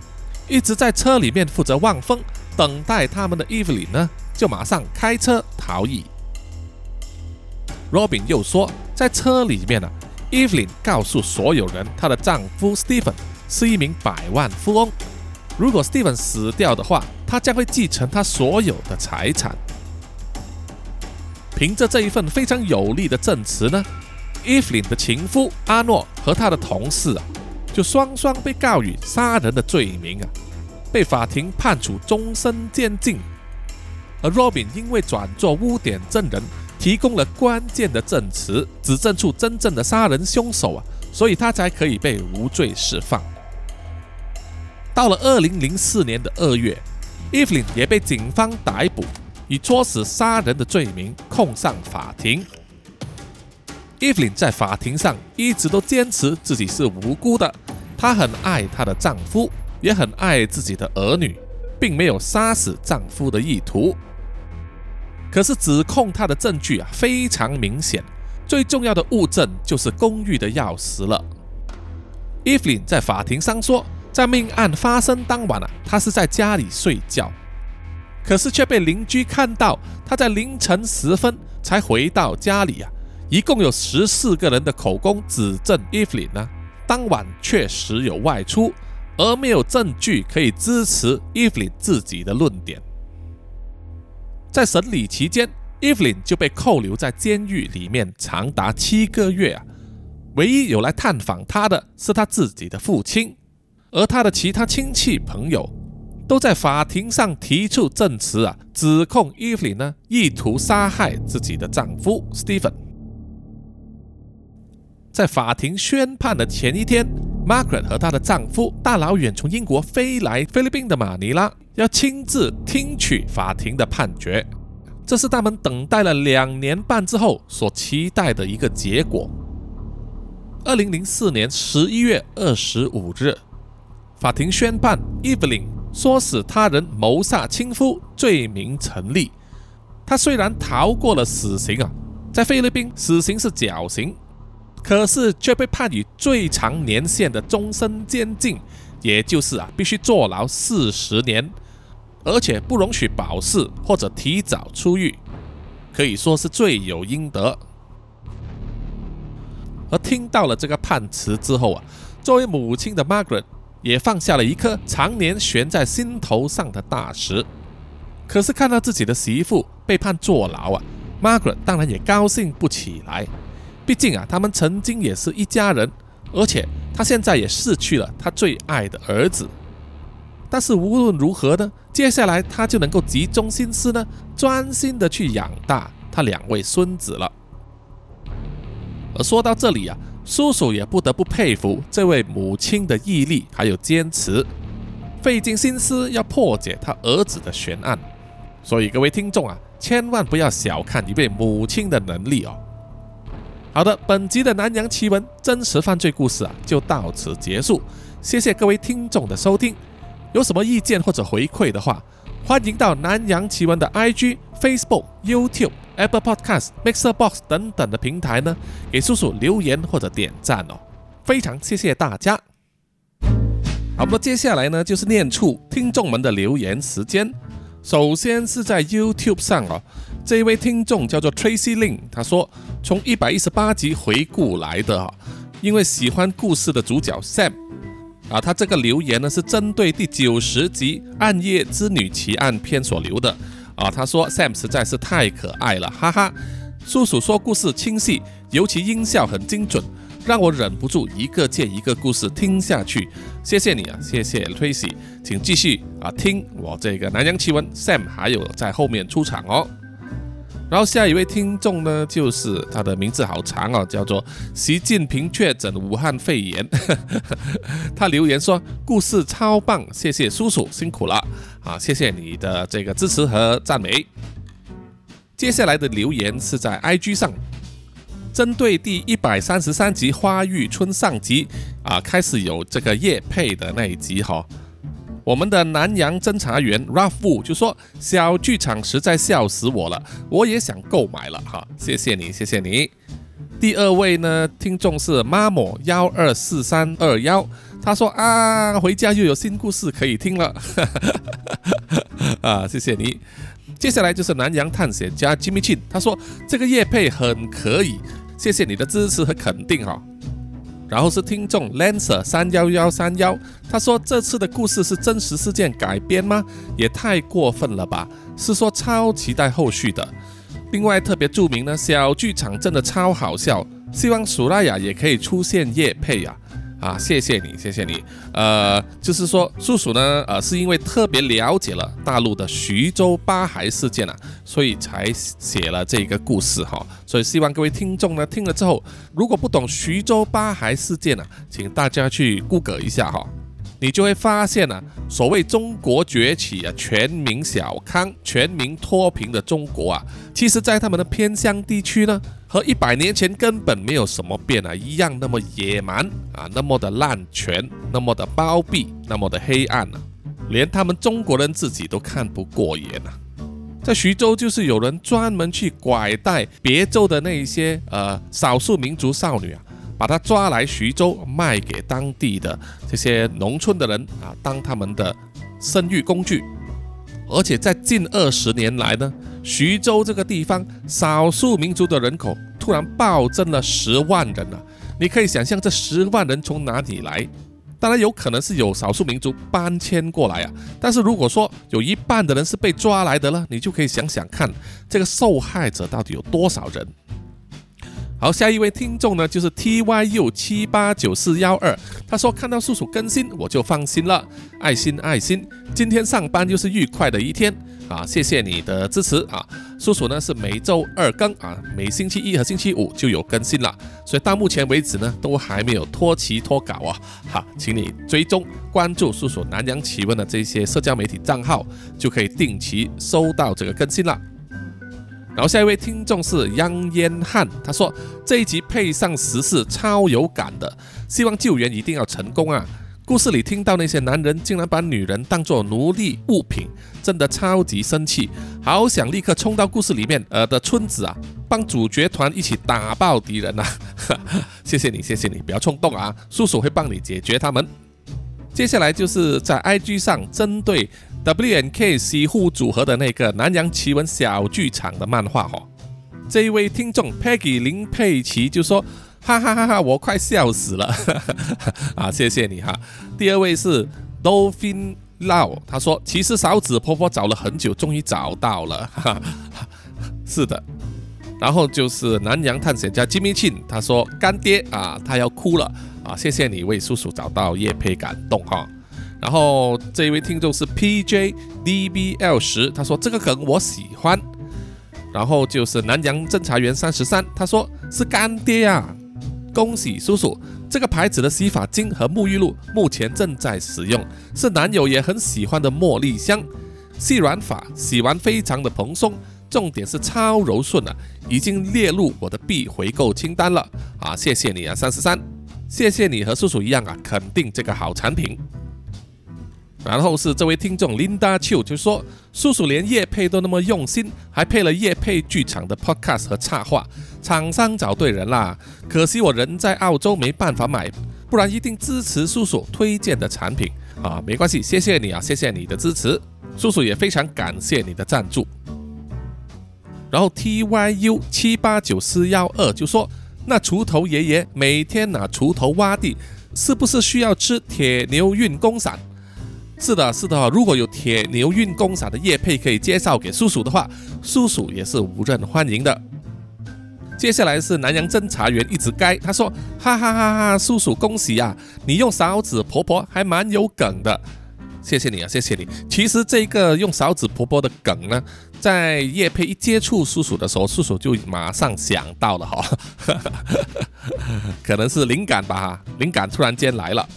一直在车里面负责望风等待他们的 Evelyn 呢，就马上开车逃逸。Robin 又说，在车里面呢，Evelyn 告诉所有人，她的丈夫 Stephen 是一名百万富翁。如果 Stephen 死掉的话，他将会继承他所有的财产。凭着这一份非常有力的证词呢，Evelyn 的情夫阿诺和他的同事啊，就双双被告以杀人的罪名啊，被法庭判处终身监禁。而 Robin 因为转做污点证人。提供了关键的证词，指证出真正的杀人凶手啊，所以他才可以被无罪释放。到了二零零四年的二月，Evelyn 也被警方逮捕，以作死杀人的罪名控上法庭。Evelyn 在法庭上一直都坚持自己是无辜的，她很爱她的丈夫，也很爱自己的儿女，并没有杀死丈夫的意图。可是指控他的证据啊非常明显，最重要的物证就是公寓的钥匙了。伊芙琳在法庭上说，在命案发生当晚啊，他是在家里睡觉，可是却被邻居看到他在凌晨时分才回到家里啊。一共有十四个人的口供指证伊芙琳呢，当晚确实有外出，而没有证据可以支持伊芙琳自己的论点。在审理期间，Evelyn 就被扣留在监狱里面长达七个月啊。唯一有来探访她的是她自己的父亲，而她的其他亲戚朋友都在法庭上提出证词啊，指控 Evelyn 呢意图杀害自己的丈夫 Stephen。在法庭宣判的前一天，Margaret 和她的丈夫大老远从英国飞来菲律宾的马尼拉。要亲自听取法庭的判决，这是他们等待了两年半之后所期待的一个结果。二零零四年十一月二十五日，法庭宣判，Evelyn 唆使他人谋杀亲夫罪名成立。他虽然逃过了死刑啊，在菲律宾死刑是绞刑，可是却被判以最长年限的终身监禁，也就是啊，必须坐牢四十年。而且不容许保释或者提早出狱，可以说是罪有应得。而听到了这个判词之后啊，作为母亲的 Margaret 也放下了一颗常年悬在心头上的大石。可是看到自己的媳妇被判坐牢啊，Margaret 当然也高兴不起来。毕竟啊，他们曾经也是一家人，而且他现在也失去了他最爱的儿子。但是无论如何呢，接下来他就能够集中心思呢，专心的去养大他两位孙子了。而说到这里啊，叔叔也不得不佩服这位母亲的毅力还有坚持，费尽心思要破解他儿子的悬案。所以各位听众啊，千万不要小看一位母亲的能力哦。好的，本集的南洋奇闻真实犯罪故事啊，就到此结束。谢谢各位听众的收听。有什么意见或者回馈的话，欢迎到南洋奇闻的 IG、Facebook、YouTube、Apple Podcast、Mixer Box 等等的平台呢，给叔叔留言或者点赞哦，非常谢谢大家。好，那么接下来呢，就是念出听众们的留言时间。首先是在 YouTube 上哦，这一位听众叫做 Tracy Lin，他说从一百一十八集回顾来的哈，因为喜欢故事的主角 Sam。啊，他这个留言呢是针对第九十集《暗夜之女奇案篇》所留的。啊，他说 Sam 实在是太可爱了，哈哈。叔叔说故事清晰，尤其音效很精准，让我忍不住一个接一个故事听下去。谢谢你啊，谢谢 Tracy，请继续啊听我这个南洋奇闻，Sam 还有在后面出场哦。然后下一位听众呢，就是他的名字好长哦，叫做习近平确诊武汉肺炎。他留言说故事超棒，谢谢叔叔辛苦了啊，谢谢你的这个支持和赞美。接下来的留言是在 IG 上，针对第一百三十三集《花玉村》上集啊，开始有这个叶配的那一集哈。我们的南洋侦查员 Ralph 就说：“小剧场实在笑死我了，我也想购买了哈，谢谢你，谢谢你。”第二位呢，听众是 Mamo 幺二四三二幺，他说：“啊，回家又有新故事可以听了。”啊，谢谢你。接下来就是南洋探险家 Jimmy Chin，他说：“这个叶配很可以，谢谢你的支持和肯定哈。”然后是听众 Lancer 三幺幺三幺，他说这次的故事是真实事件改编吗？也太过分了吧！是说超期待后续的。另外特别著名呢，小剧场真的超好笑，希望苏拉雅也可以出现夜配啊。啊，谢谢你，谢谢你。呃，就是说，叔叔呢，呃，是因为特别了解了大陆的徐州八孩事件啊，所以才写了这个故事哈。所以希望各位听众呢，听了之后，如果不懂徐州八孩事件呢，请大家去 Google 一下哈。你就会发现呢，所谓中国崛起啊，全民小康、全民脱贫的中国啊，其实在他们的偏乡地区呢，和一百年前根本没有什么变啊，一样那么野蛮啊，那么的滥权，那么的包庇，那么的黑暗啊，连他们中国人自己都看不过眼啊。在徐州就是有人专门去拐带别州的那一些呃少数民族少女啊，把她抓来徐州卖给当地的这些农村的人啊，当他们的生育工具。而且在近二十年来呢，徐州这个地方少数民族的人口突然暴增了十万人啊！你可以想象这十万人从哪里来？当然有可能是有少数民族搬迁过来啊。但是如果说有一半的人是被抓来的呢，你就可以想想看，这个受害者到底有多少人？好，下一位听众呢，就是 T Y U 七八九四幺二，他说看到叔叔更新，我就放心了，爱心爱心，今天上班又是愉快的一天啊，谢谢你的支持啊，叔叔呢是每周二更啊，每星期一和星期五就有更新了，所以到目前为止呢，都还没有拖期拖稿啊，好，请你追踪关注叔叔南洋奇闻的这些社交媒体账号，就可以定期收到这个更新了。然后下一位听众是央烟汉，他说这一集配上时事超有感的，希望救援一定要成功啊！故事里听到那些男人竟然把女人当作奴隶物品，真的超级生气，好想立刻冲到故事里面呃的村子啊，帮主角团一起打爆敌人呐！谢谢你，谢谢你，不要冲动啊，叔叔会帮你解决他们。接下来就是在 IG 上针对。W N K 西户组合的那个南洋奇闻小剧场的漫画哈，这一位听众 Peggy 林佩奇就说：哈哈哈哈，我快笑死了！啊，谢谢你哈。第二位是 Dolphin Lau，他说：其实嫂子婆婆找了很久，终于找到了。哈哈，是的。然后就是南洋探险家 Jimmy Chin，他说：干爹啊，他要哭了啊！谢谢你为叔叔找到叶佩感动哈。然后这一位听众是 P J D B L 十，他说这个梗我喜欢。然后就是南洋侦查员三十三，他说是干爹啊，恭喜叔叔！这个牌子的洗发精和沐浴露目前正在使用，是男友也很喜欢的茉莉香，细软发，洗完非常的蓬松，重点是超柔顺啊，已经列入我的必回购清单了啊！谢谢你啊，三十三，谢谢你和叔叔一样啊，肯定这个好产品。然后是这位听众 Linda Chu 就说：“叔叔连叶配都那么用心，还配了叶配剧场的 Podcast 和插画，厂商找对人啦。可惜我人在澳洲没办法买，不然一定支持叔叔推荐的产品啊。没关系，谢谢你啊，谢谢你的支持，叔叔也非常感谢你的赞助。”然后 T Y U 七八九四幺二就说：“那锄头爷爷每天拿锄头挖地，是不是需要吃铁牛运功散？”是的，是的如果有铁牛运功散的叶配可以介绍给叔叔的话，叔叔也是无任欢迎的。接下来是南洋侦查员一直该，他说：哈哈哈哈，叔叔恭喜啊！你用勺子婆婆还蛮有梗的，谢谢你啊，谢谢你。其实这个用勺子婆婆的梗呢，在叶佩一接触叔叔的时候，叔叔就马上想到了哈，可能是灵感吧，灵感突然间来了。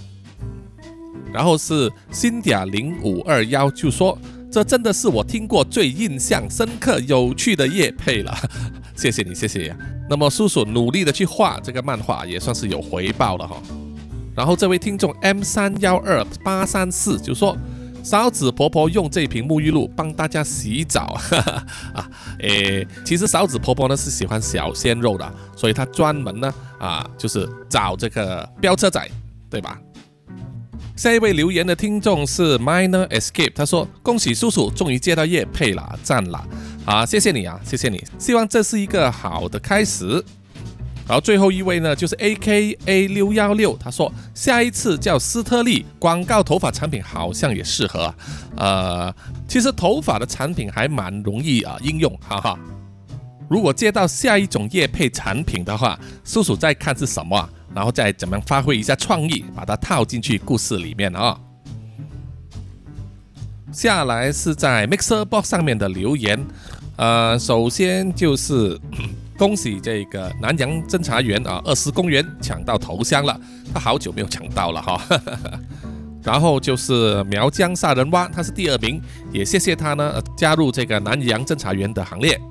然后是新嗲零五二幺就说：“这真的是我听过最印象深刻、有趣的夜配了。”谢谢你，谢谢。那么叔叔努力的去画这个漫画，也算是有回报了哈。然后这位听众 M 三幺二八三四就说：“嫂子婆婆用这瓶沐浴露帮大家洗澡。”啊，诶，其实嫂子婆婆呢是喜欢小鲜肉的，所以她专门呢啊就是找这个飙车仔，对吧？下一位留言的听众是 Minor Escape，他说：“恭喜叔叔终于接到叶配了，赞了！啊，谢谢你啊，谢谢你！希望这是一个好的开始。”然后最后一位呢，就是 AKA 六幺六，他说：“下一次叫斯特利广告头发产品好像也适合。呃，其实头发的产品还蛮容易啊应用，哈哈。如果接到下一种叶配产品的话，叔叔再看是什么。”然后再怎么样发挥一下创意，把它套进去故事里面啊。下来是在 Mixer Box 上面的留言，呃，首先就是 恭喜这个南洋侦查员啊，二十公园抢到头香了，他好久没有抢到了哈。然后就是苗疆杀人蛙，他是第二名，也谢谢他呢加入这个南洋侦查员的行列。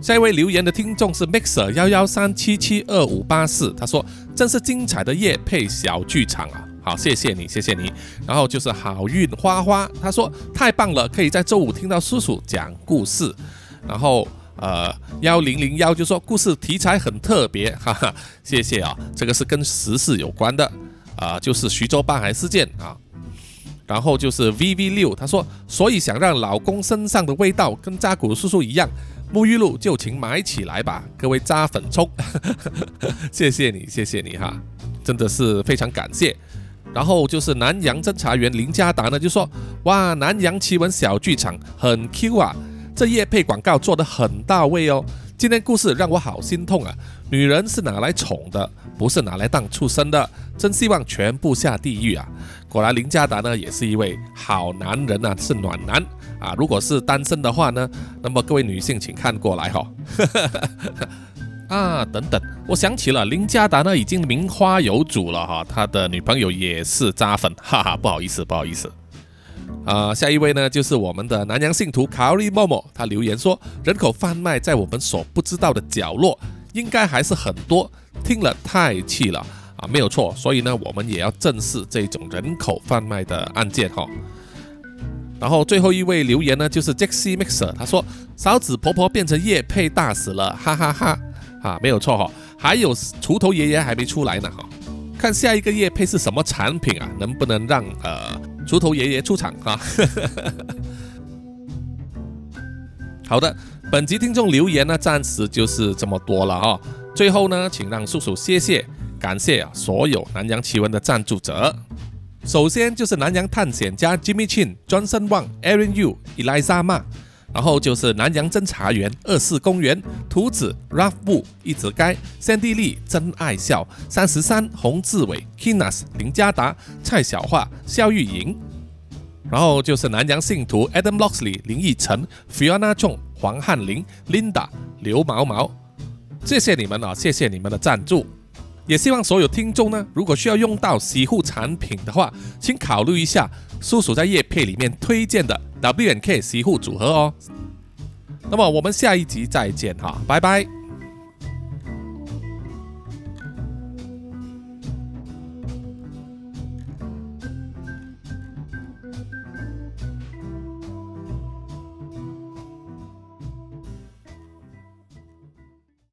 下一位留言的听众是 Mixer 幺幺三七七二五八四，他说：“真是精彩的夜配小剧场啊！好，谢谢你，谢谢你。然后就是好运花花，他说太棒了，可以在周五听到叔叔讲故事。然后呃幺零零幺就说故事题材很特别，哈哈，谢谢啊，这个是跟时事有关的啊，就是徐州八海事件啊。然后就是 V V 六，他说所以想让老公身上的味道跟扎古叔叔一样，沐浴露就请买起来吧，各位渣粉冲，谢谢你，谢谢你哈。真的是非常感谢，然后就是南洋侦查员林家达呢，就说哇，南洋奇闻小剧场很 Q 啊，这夜配广告做得很到位哦。今天故事让我好心痛啊，女人是拿来宠的，不是拿来当畜生的，真希望全部下地狱啊。果然林家达呢也是一位好男人啊，是暖男啊。如果是单身的话呢，那么各位女性请看过来哈。啊，等等，我想起了林家达呢，已经名花有主了哈，他的女朋友也是渣粉，哈哈，不好意思，不好意思。啊，下一位呢，就是我们的南洋信徒卡里默默，他留言说，人口贩卖在我们所不知道的角落，应该还是很多，听了太气了啊，没有错，所以呢，我们也要正视这种人口贩卖的案件哈。然后最后一位留言呢，就是 Jaxi Mixer，他说，嫂子婆婆变成叶配大使了，哈哈哈。啊，没有错哈，还有锄头爷爷还没出来呢哈，看下一个叶配是什么产品啊？能不能让呃锄头爷爷出场啊？好的，本集听众留言呢，暂时就是这么多了哈。最后呢，请让叔叔谢谢感谢啊所有南洋奇闻的赞助者，首先就是南洋探险家 Jimmy Chin、Johnson Wang、Aaron Yu、Eliza Ma。然后就是南洋侦查员二四公园图子 Ralph Wu 一直街 Sandy Lee 真爱笑三十三洪志伟 Kinas 林家达蔡小桦肖玉莹，然后就是南洋信徒 Adam Loxley 林奕晨 Fiona Chong 黄汉林 Linda 刘毛毛，谢谢你们啊，谢谢你们的赞助，也希望所有听众呢，如果需要用到洗护产品的话，请考虑一下叔叔在叶片里面推荐的。W N K 洗护组合哦，那么我们下一集再见哈，拜拜。